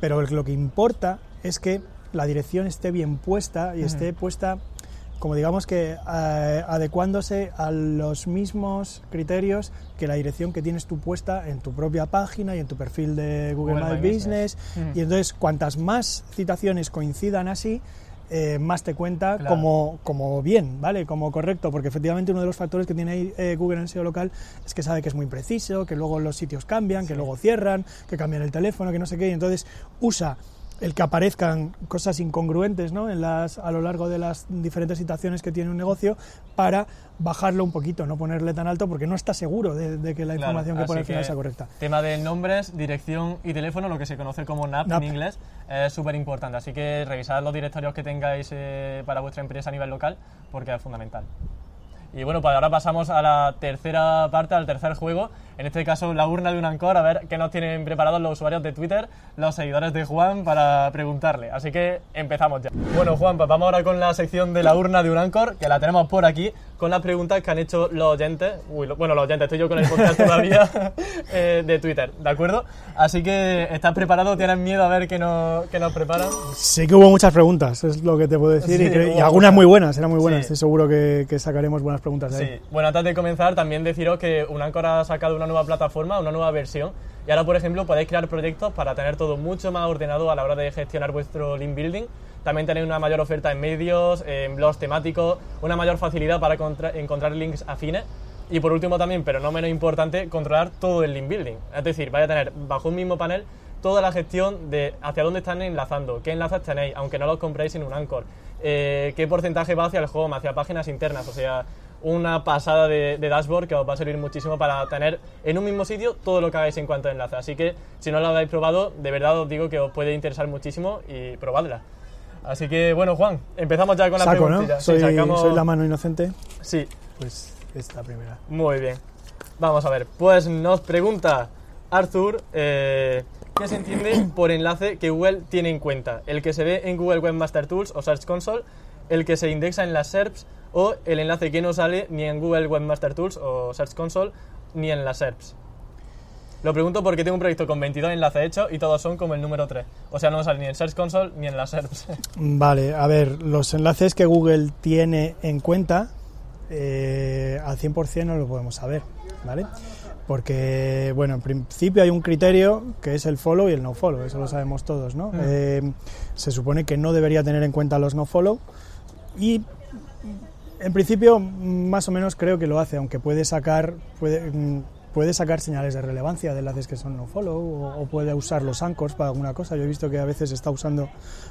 pero lo que importa es que la dirección esté bien puesta y esté puesta como digamos que eh, adecuándose a los mismos criterios que la dirección que tienes tú puesta en tu propia página y en tu perfil de Google, Google My My Business. Business. Mm. Y entonces, cuantas más citaciones coincidan así, eh, más te cuenta Claro. como, como bien, ¿vale? Como correcto, porque efectivamente uno de los factores que tiene ahí eh, Google en SEO local es que sabe que es muy preciso, que luego los sitios cambian, que luego cierran, que cambian el teléfono, que no sé qué, y entonces usa el que aparezcan cosas incongruentes ¿no? en las, a lo largo de las diferentes situaciones que tiene un negocio para bajarlo un poquito, no ponerle tan alto porque no está seguro de, de que la Claro, información que pone al final sea correcta. Tema de nombres, dirección y teléfono, lo que se conoce como NAP, NAP. en inglés, es súper importante. Así que revisad los directorios que tengáis eh, para vuestra empresa a nivel local, porque es fundamental. Y bueno, pues ahora pasamos a la tercera parte, al tercer juego. En este caso, la urna de un Ancor, a ver qué nos tienen preparados los usuarios de Twitter, los seguidores de Juan, para preguntarle. Así que empezamos ya. Bueno, Juan, pues vamos ahora con la sección de la urna de un Ancor, que la tenemos por aquí, con las preguntas que han hecho los oyentes. Uy, lo- bueno, los oyentes, estoy yo con el podcast (laughs) todavía eh, de Twitter, ¿de acuerdo? Así que, ¿estás preparado? ¿Tienes miedo a ver qué nos, qué nos preparan? Sí que hubo muchas preguntas, es lo que te puedo decir, Sí, y, y algunas muy buenas, eran muy buenas, Sí. estoy seguro que, que sacaremos buenas preguntas de ahí. Sí, bueno, antes de comenzar, también deciros que Unancor ha sacado una nueva plataforma, una nueva versión, y ahora, por ejemplo, podéis crear proyectos para tener todo mucho más ordenado a la hora de gestionar vuestro link building. También tenéis una mayor oferta en medios, en blogs temáticos, una mayor facilidad para contra- encontrar links afines. Y por último también, pero no menos importante, controlar todo el link building. Es decir, vais a tener bajo un mismo panel toda la gestión de hacia dónde están enlazando, qué enlaces tenéis, aunque no los compréis en un Anchor, eh, qué porcentaje va hacia el home, hacia páginas internas, o sea, una pasada de, de dashboard que os va a servir muchísimo para tener en un mismo sitio todo lo que hagáis en cuanto a enlaces. Así que si no lo habéis probado, de verdad os digo que os puede interesar muchísimo y probadla. Así que bueno, Juan, empezamos ya con la Saco, ¿no? Sí, sacamos- soy la mano inocente, Sí, pues esta primera. muy bien. Vamos a ver. Pues nos pregunta Arthur, eh, qué se entiende (coughs) por enlace que Google tiene en cuenta. El que se ve en Google Webmaster Tools o Search Console, el que se indexa en las SERPs o el enlace que no sale ni en Google Webmaster Tools o Search Console ni en las SERPs. Lo pregunto porque tengo un proyecto con 22 enlaces hechos y todos son como el número 3. O sea, no sale ni en Search Console ni en las SERPs. (laughs) Vale, a ver, los enlaces que Google tiene en cuenta eh, al 100% no lo podemos saber, ¿vale? Porque, bueno, en principio hay un criterio que es el follow y el no follow, eso lo sabemos todos, ¿no? Mm. Eh, se supone que no debería tener en cuenta los no follow y en principio más o menos creo que lo hace, aunque puede sacar puede, mm, puede sacar señales de relevancia de enlaces que son no follow o, puede usar los anchors para alguna cosa. Yo he visto que a veces está usando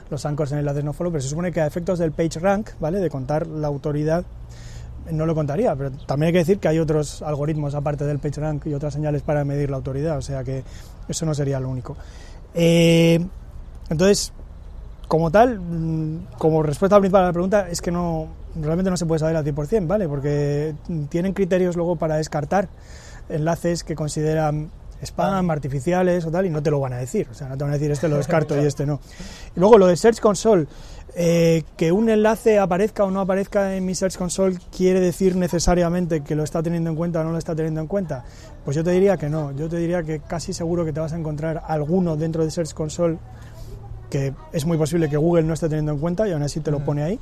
los anchors en enlaces no follow, pero se supone que a efectos del page rank, ¿vale? De contar la autoridad no lo contaría, pero también hay que decir que hay otros algoritmos aparte del PageRank y otras señales para medir la autoridad, o sea que eso no sería lo único. Eh, entonces, como tal, mm, como respuesta principal a la pregunta, es que no realmente no se puede saber al 100%, ¿vale? Porque tienen criterios luego para descartar enlaces que consideran spam, artificiales o tal, y no te lo van a decir. O sea, no te van a decir este lo descarto y este no. Y luego lo de Search Console, eh, que un enlace aparezca o no aparezca en mi Search Console quiere decir necesariamente que lo está teniendo en cuenta o no lo está teniendo en cuenta. Pues yo te diría que no. Yo te diría que casi seguro que te vas a encontrar alguno dentro de Search Console que es muy posible que Google no esté teniendo en cuenta y aún así te lo pone ahí.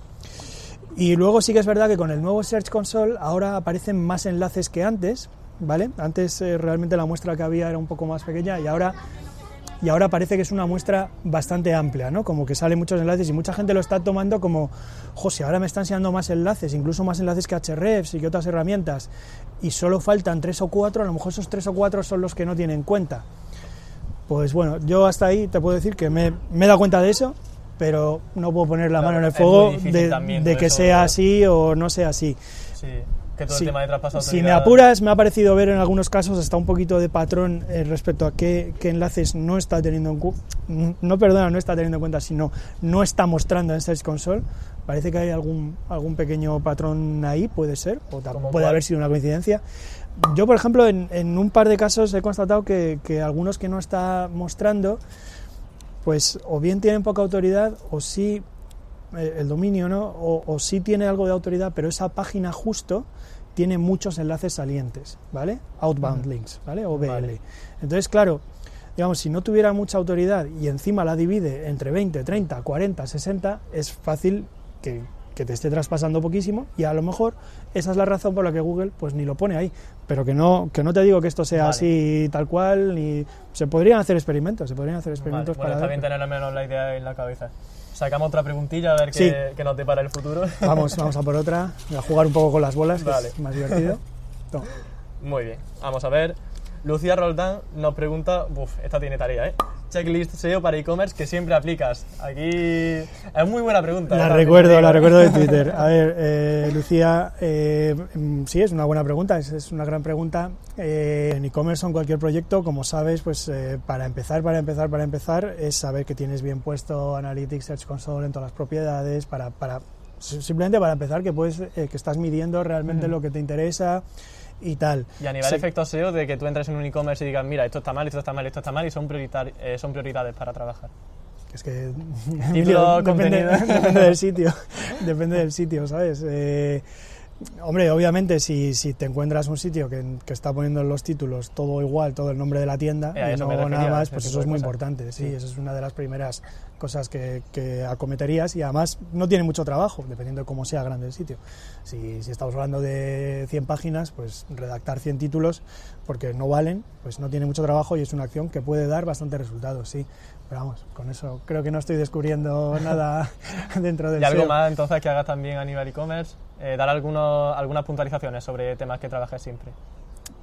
Y luego sí que es verdad que con el nuevo Search Console ahora aparecen más enlaces que antes, ¿vale? Antes eh, realmente la muestra que había era un poco más pequeña y ahora y ahora parece que es una muestra bastante amplia, ¿no? Como que salen muchos enlaces y mucha gente lo está tomando como, José, ahora me están enseñando más enlaces, incluso más enlaces que Hrefs y que otras herramientas, y solo faltan tres o cuatro, a lo mejor esos tres o cuatro son los que no tienen en cuenta. Pues bueno, yo hasta ahí te puedo decir que me, me he dado cuenta de eso, pero no puedo poner la Claro, mano en el fuego de, también de que eso, sea ¿verdad? así o no sea así. Sí, que todo Sí. el tema de traspaso Si me apuras, me ha parecido ver en algunos casos hasta un poquito de patrón eh, respecto a qué, qué enlaces no está teniendo en cuenta, no perdona, no está teniendo en cuenta, sino no está mostrando en Search Console. Parece que hay algún, algún pequeño patrón ahí, puede ser, o ta- ¿Cómo puede cuál? haber sido una coincidencia. Yo, por ejemplo, en, en un par de casos he constatado que, que algunos que no está mostrando, pues o bien tienen poca autoridad o sí eh, el dominio, ¿no? O, o sí tiene algo de autoridad, pero esa página justo tiene muchos enlaces salientes, ¿vale? Outbound links, ¿vale? OBL. Vale. Entonces, claro, digamos, si no tuviera mucha autoridad y encima la divide entre 20, 30, 40, 60, es fácil que, que te esté traspasando poquísimo y a lo mejor esa es la razón por la que Google pues ni lo pone ahí. Pero que no, que no te digo que esto sea Vale. así tal cual, ni se podrían hacer experimentos, se podrían hacer Vale, experimentos bueno, para está ver- bien tener al menos la idea en la cabeza. Sacamos otra preguntilla a ver Sí. qué, qué nos depara el futuro. Vamos, vamos a por otra, a jugar un poco con las bolas, que es más divertido. (laughs) Toma. Muy bien, vamos a ver. Lucía Roldán nos pregunta, uff, esta tiene tarea, ¿eh? Checklist SEO para e-commerce que siempre aplicas. Aquí es muy buena pregunta. La ¿eh? recuerdo, la recuerdo de Twitter. (laughs) A ver, eh, Lucía, eh, sí, es una buena pregunta, es, es una gran pregunta. Eh, en e-commerce o en cualquier proyecto, como sabes, pues para empezar, para empezar, para empezar, es saber que tienes bien puesto Analytics, Search Console en todas las propiedades, para, para simplemente para empezar que puedes, que estás midiendo realmente lo que te interesa y tal. Y a nivel efecto SEO, de que tú entres en un e-commerce y digas, mira, esto está mal, esto está mal, esto está mal, y son, prioritar- eh, son prioridades para trabajar. Es que Título, (laughs) depende, (laughs) depende del sitio, depende del sitio, ¿sabes? Eh, hombre, obviamente si, si te encuentras un sitio que, que está poniendo en los títulos todo igual, todo el nombre de la tienda Eh, y eso no refería, nada más, pues eso es muy importante, sí, Sí. eso es una de las primeras cosas que, que acometerías y además no tiene mucho trabajo, dependiendo de cómo sea grande el sitio. Si, si estamos hablando de 100 páginas, pues redactar 100 títulos, porque no valen, pues no tiene mucho trabajo y es una acción que puede dar bastantes resultados, sí. Pero vamos, con eso creo que no estoy descubriendo nada (laughs) dentro del Y algo SEO. más, entonces, que hagas también a nivel e-commerce, eh, dar algunos, algunas puntualizaciones sobre temas que trabajes siempre.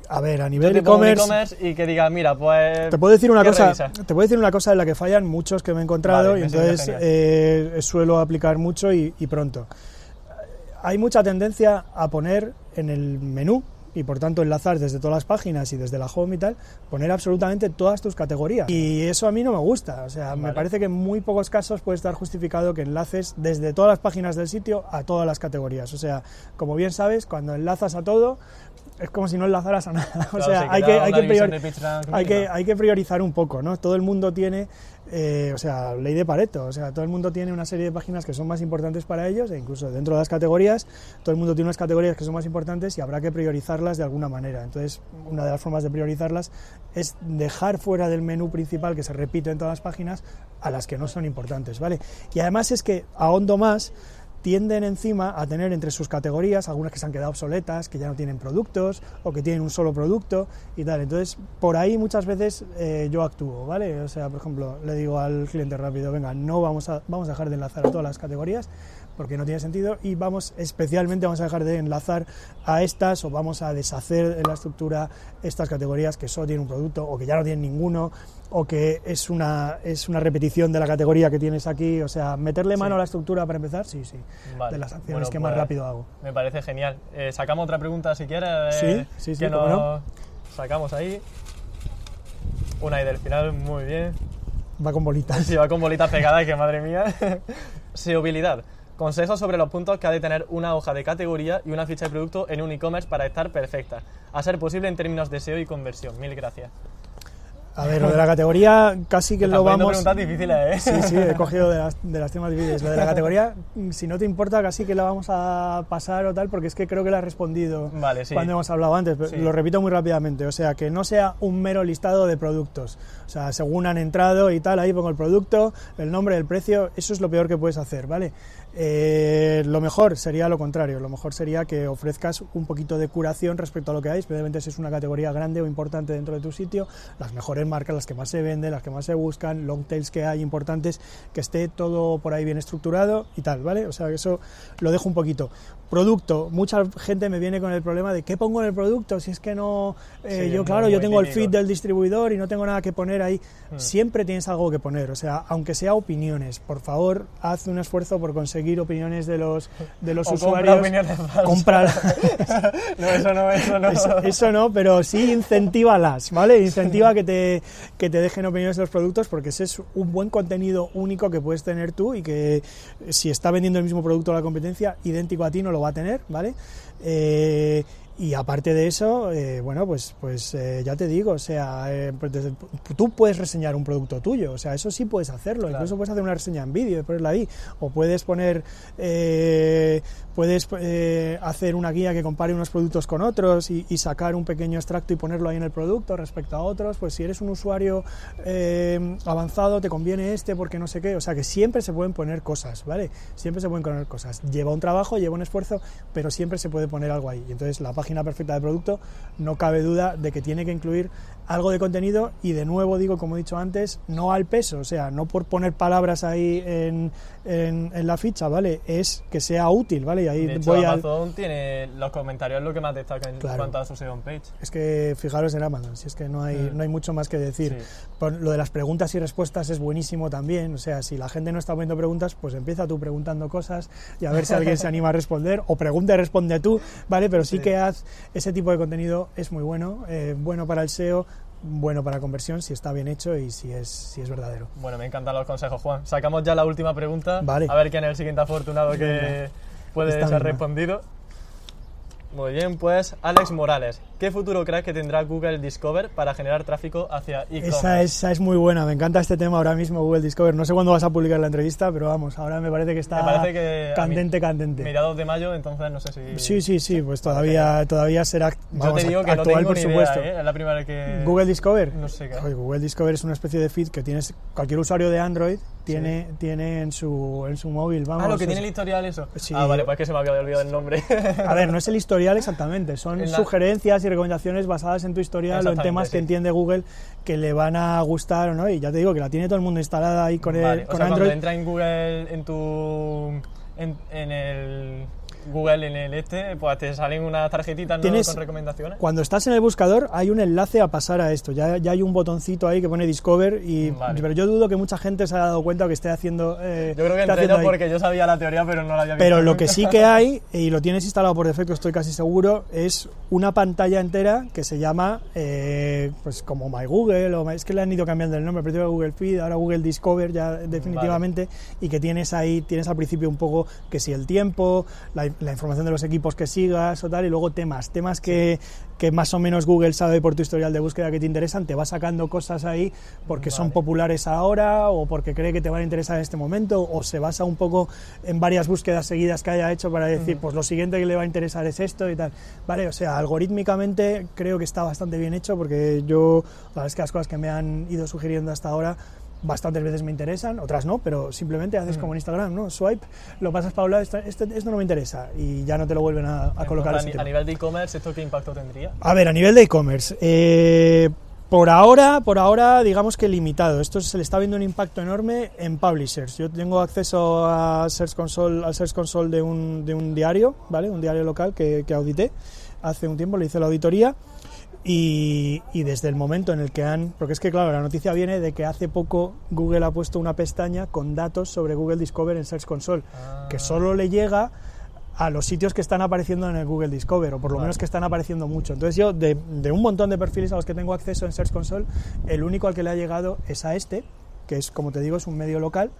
A ver, a nivel un e-commerce, y que digas, mira, pues... te puedo decir una ¿qué cosa, revisas? te puedo decir una cosa en la que fallan muchos que me he encontrado Vale, y entonces eh, suelo aplicar mucho y, y pronto. Hay mucha tendencia a poner en el menú y por tanto enlazar desde todas las páginas y desde la home y tal, poner absolutamente todas tus categorías. Y eso a mí no me gusta, o sea, me parece que en muy pocos casos puede estar justificado que enlaces desde todas las páginas del sitio a todas las categorías. O sea, como bien sabes, cuando enlazas a todo, es como si no enlazaras a nada. (laughs) O sea, hay que, hay, que hay, que, priorizar un poco, ¿no? Todo el mundo tiene, eh, o sea, ley de Pareto, o sea, todo el mundo tiene una serie de páginas que son más importantes para ellos, e incluso dentro de las categorías, todo el mundo tiene unas categorías que son más importantes y habrá que priorizarlas de alguna manera. Entonces, una de las formas de priorizarlas es dejar fuera del menú principal que se repite en todas las páginas a las que no son importantes, ¿vale? Y además es que ahondo más tienden encima a tener entre sus categorías algunas que se han quedado obsoletas, que ya no tienen productos o que tienen un solo producto y tal. Entonces, por ahí muchas veces eh, yo actúo, ¿vale? O sea, por ejemplo, le digo al cliente rápido, venga, no vamos a, vamos a dejar de enlazar a todas las categorías porque no tiene sentido y vamos especialmente vamos a dejar de enlazar a estas o vamos a deshacer en la estructura estas categorías que solo tienen un producto o que ya no tienen ninguno o que es una, es una repetición de la categoría que tienes aquí, o sea, meterle mano a la estructura para empezar, sí, sí, de las acciones que más pues, rápido hago. Me parece genial. Eh, sacamos otra pregunta si quieres. sí, sí, sí, que nos sacamos ahí. Una y del final, muy bien. Va con bolitas. Sí, va con bolitas pegadas, que madre mía. (laughs) Seobilidad. Consejos sobre los puntos que ha de tener una hoja de categoría y una ficha de producto en un e-commerce para estar perfecta, a ser posible en términos de SEO y conversión. Mil gracias. A ver, lo de la categoría casi que lo vamos... preguntas difíciles, ¿eh? Sí, sí, he (laughs) cogido de las, de las temas difíciles. Lo de la categoría, si no te importa, casi que la vamos a pasar o tal, porque es que creo que la he respondido cuando hemos hablado antes. Lo repito muy rápidamente, o sea, que no sea un mero listado de productos. O sea, según han entrado y tal, ahí pongo el producto, el nombre, el precio, eso es lo peor que puedes hacer, ¿vale? Eh, lo mejor sería lo contrario, lo mejor sería que ofrezcas un poquito de curación respecto a lo que hay, especialmente si es una categoría grande o importante dentro de tu sitio, las mejores marcas, las que más se venden, las que más se buscan, long tails que hay importantes, que esté todo por ahí bien estructurado y tal, ¿vale? O sea, eso lo dejo un poquito. Producto, mucha gente me viene con el problema de qué pongo en el producto, si es que no, eh, yo claro, yo tengo el feed del distribuidor y no tengo nada que poner ahí, hmm. siempre tienes algo que poner, o sea, aunque sea opiniones, por favor, haz un esfuerzo por conseguir opiniones de los, de los usuarios. Compra (laughs) no, eso no, eso no. Eso, no, pero sí incentívalas, ¿vale? Incentiva que te, que te dejen opiniones de los productos porque ese es un buen contenido único que puedes tener tú y que si está vendiendo el mismo producto a la competencia, idéntico a ti, no lo va a tener, ¿vale? Eh, y aparte de eso, eh, bueno, pues, pues eh, ya te digo, o sea, eh, pues tú puedes reseñar un producto tuyo, o sea, eso sí puedes hacerlo, incluso puedes hacer una reseña en vídeo y ponerla ahí, o puedes poner, puedes hacer una guía que compare unos productos con otros y, sacar un pequeño extracto y ponerlo ahí en el producto respecto a otros, pues si eres un usuario avanzado te conviene este porque no sé qué, o sea, que siempre se pueden poner cosas, ¿vale? Siempre se pueden poner cosas. Lleva un trabajo, lleva un esfuerzo, pero siempre se puede poner algo ahí. Y entonces la página perfecta de producto, no cabe duda de que tiene que incluir algo de contenido y de nuevo digo, como he dicho antes, no al peso, o sea, no por poner palabras ahí en, en, la ficha, ¿vale? Es que sea útil, ¿vale? Y ahí de hecho, Amazon tiene los comentarios lo que más destaca en cuanto a su SEO page. Es que fijaros en Amazon, si es que no hay, mm. no hay mucho más que decir. lo de las preguntas y respuestas es buenísimo también, o sea, si la gente no está poniendo preguntas, pues empieza tú preguntando cosas y a ver si alguien se (laughs) anima a responder, o pregunta y responde tú, ¿vale? Pero sí, que haz ese tipo de contenido, es muy bueno, eh, bueno para el SEO, bueno para conversión si está bien hecho y si es, si es verdadero. Bueno, me encantan los consejos, Juan. Sacamos ya la última pregunta. Vale. A ver quién es el siguiente afortunado que puede ser respondido. Muy bien, pues Alex Morales, ¿qué futuro crees que tendrá Google Discover para generar tráfico hacia e-commerce? Esa, es muy buena, me encanta este tema ahora mismo, Google Discover. No sé cuándo vas a publicar la entrevista, pero vamos, ahora me parece que está candente, candente. Mediados de mayo, entonces no sé si... Sí, sí, sí, pues todavía, todavía será Yo te digo que no tengo por supuesto. Idea, ¿eh? Es la primera que... ¿Google Discover? No sé qué. Google Discover es una especie de feed que tienes cualquier usuario de Android tiene, tiene en, su, en su móvil. Vamos, ah, lo que tiene el historial eso. Ah, vale, pues es que se me había olvidado el nombre. (laughs) A ver, no es el historial exactamente, son sugerencias y recomendaciones basadas en tu historial o en temas que entiende Google que le van a gustar o no. Y ya te digo que la tiene todo el mundo instalada ahí con, el, con o sea, Android. Cuando entra en Google en tu. en, en el Google en el este, pues te salen unas tarjetitas ¿no? con recomendaciones. Cuando estás en el buscador hay un enlace a pasar a esto, ya, ya hay un botoncito ahí que pone Discover, y, pero yo dudo que mucha gente se haya dado cuenta que esté haciendo... Eh, yo creo que entré yo porque yo sabía la teoría, pero no la había visto. Pero lo que sí que (laughs) hay, y lo tienes instalado por defecto, estoy casi seguro, es una pantalla entera que se llama, eh, pues como My Google, o es que le han ido cambiando el nombre, primero Google Feed, ahora Google Discover ya definitivamente, y que tienes ahí, tienes al principio un poco que si el tiempo, la, información de los equipos que sigas o tal, y luego temas, temas que, que, más o menos Google sabe por tu historial de búsqueda que te interesan, te va sacando cosas ahí porque son populares ahora o porque cree que te van a interesar en este momento, o se basa un poco en varias búsquedas seguidas que haya hecho para decir, pues lo siguiente que le va a interesar es esto y tal. Vale, o sea, algorítmicamente creo que está bastante bien hecho porque yo, la verdad es que las cosas que me han ido sugiriendo hasta ahora bastantes veces me interesan, otras no, pero simplemente haces como en Instagram, ¿no? Swipe, lo pasas para un lado, esto, esto, no me interesa y ya no te lo vuelven a, colocar. A, a nivel de e-commerce, ¿esto qué impacto tendría? A ver, a nivel de e-commerce, eh, por ahora, por ahora, digamos que limitado. Esto se le está viendo un impacto enorme en publishers. Yo tengo acceso a Search Console, al Search Console de un, de un diario, ¿vale? Un diario local que, que audité hace un tiempo, le hice la auditoría y, desde el momento en el que han, porque es que claro, la noticia viene de que hace poco Google ha puesto una pestaña con datos sobre Google Discover en Search Console, que ah. solo le llega a los sitios que están apareciendo en el Google Discover, o por lo menos que están apareciendo mucho. Entonces yo, de, de, un montón de perfiles a los que tengo acceso en Search Console, el único al que le ha llegado es a este, que es, como te digo, es un medio local,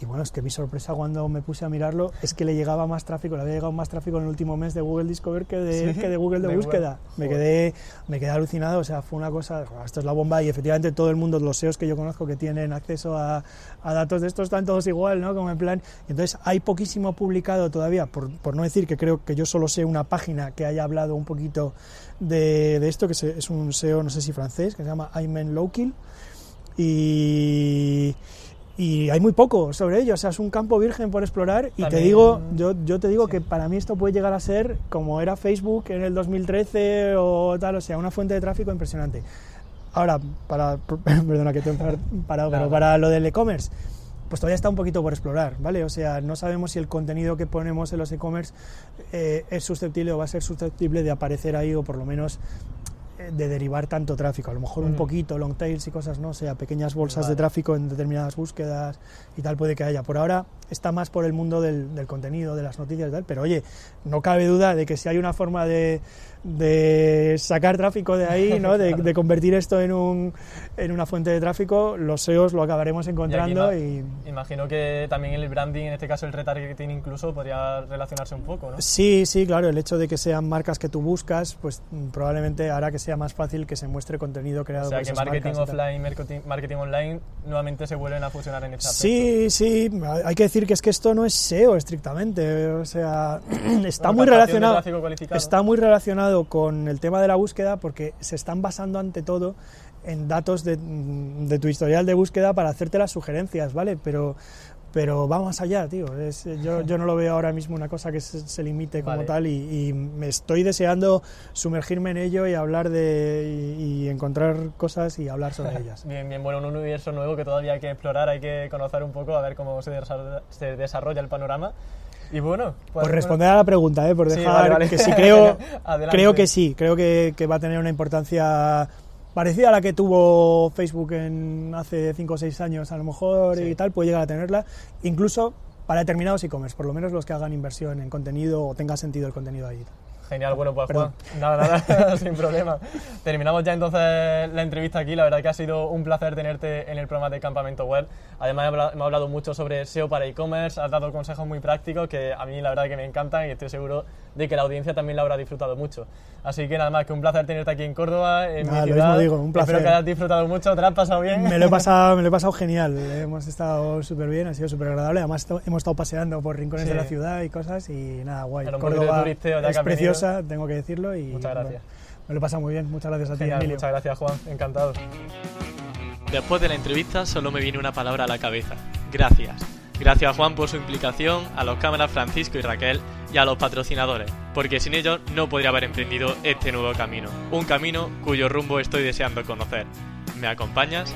y bueno, es que mi sorpresa cuando me puse a mirarlo es que le llegaba más tráfico, le había llegado más tráfico en el último mes de Google Discover que de, que de Google de, búsqueda. Me quedé, me quedé alucinado, o sea, fue una cosa, esto es la bomba y efectivamente todo el mundo, los SEOs que yo conozco que tienen acceso a, a datos de estos están todos igual, ¿no? Como en plan, entonces hay poquísimo publicado todavía, por, por, no decir que creo que yo solo sé una página que haya hablado un poquito de, de esto, que es un SEO, no sé si francés, que se llama Ayman Lowkill y y hay muy poco sobre ello, o sea, es un campo virgen por explorar y te digo, yo, yo te digo que para mí esto puede llegar a ser como era Facebook en el 2013 o tal, o sea, una fuente de tráfico impresionante. Ahora, para, (laughs) perdona que te he parado, pero para lo del e-commerce, pues todavía está un poquito por explorar, ¿vale? O sea, no sabemos si el contenido que ponemos en los e-commerce eh, es susceptible o va a ser susceptible de aparecer ahí o por lo menos de derivar tanto tráfico. A lo mejor un poquito, long tails y cosas, ¿no? O sea, pequeñas bolsas de tráfico en determinadas búsquedas y tal puede que haya. Por ahora está más por el mundo del, del contenido, de las noticias y tal, pero oye, no cabe duda de que si hay una forma de, de sacar tráfico de ahí, ¿no? de, (laughs) convertir esto en, un, en una fuente de tráfico, los SEOs lo acabaremos encontrando. Y, Imagino que también el branding, en este caso el retargeting incluso, podría relacionarse un poco, ¿no? Sí, sí, claro, el hecho de que sean marcas que tú buscas, pues probablemente hará que sea más fácil que se muestre contenido creado o sea, que marketing offline, marketing, marketing, online nuevamente se vuelven a fusionar en esta Sí, sí, hay que decir que es que esto no es SEO estrictamente, o sea, (clears throat) está muy relacionado está muy relacionado con el tema de la búsqueda porque se están basando ante todo en datos de, tu historial de búsqueda para hacerte las sugerencias, ¿vale? Pero, pero va más allá, tío. yo, yo, no lo veo ahora mismo una cosa que se, limite como tal y, me estoy deseando sumergirme en ello y hablar de y, encontrar cosas y hablar sobre (laughs) ellas. Bien, bien, bueno, un universo nuevo que todavía hay que explorar, hay que conocer un poco, a ver cómo se desarrolla el panorama. Y bueno, por responder a la pregunta, ¿eh? por dejar que sí creo, (laughs) creo que sí, creo que, que, va a tener una importancia parecida a la que tuvo Facebook en hace 5 o 6 años, a lo mejor y tal, puede llegar a tenerla, incluso para determinados e-commerce, por lo menos los que hagan inversión en contenido o tenga sentido el contenido ahí. Genial, bueno, pues Juan, nada, nada, (laughs) (laughs) sin problema. Terminamos ya entonces la entrevista aquí. La verdad que ha sido un placer tenerte en el programa de Campamento Web. Además, hemos hablado mucho sobre SEO para e-commerce, has dado consejos muy prácticos que a mí la verdad que me encantan y estoy seguro de que la audiencia también la habrá disfrutado mucho. Así que nada más, que un placer tenerte aquí en Córdoba, en mi ciudad. digo, un placer. Espero que hayas disfrutado mucho, ¿te lo has pasado bien? Me lo he pasado, (laughs) me lo he pasado genial, hemos estado súper bien, ha sido súper agradable. Además, hemos estado paseando por rincones de la ciudad y cosas y nada, guay. Córdoba es preciosa, tengo que decirlo. Y, muchas gracias. me lo he pasado muy bien, muchas gracias a ti, Emilio. Muchas gracias, Juan, encantado. Después de la entrevista solo me viene una palabra a la cabeza. Gracias. Gracias a Juan por su implicación, a los cámaras Francisco y Raquel y a los patrocinadores, porque sin ellos no podría haber emprendido este nuevo camino, un camino cuyo rumbo estoy deseando conocer. ¿Me acompañas?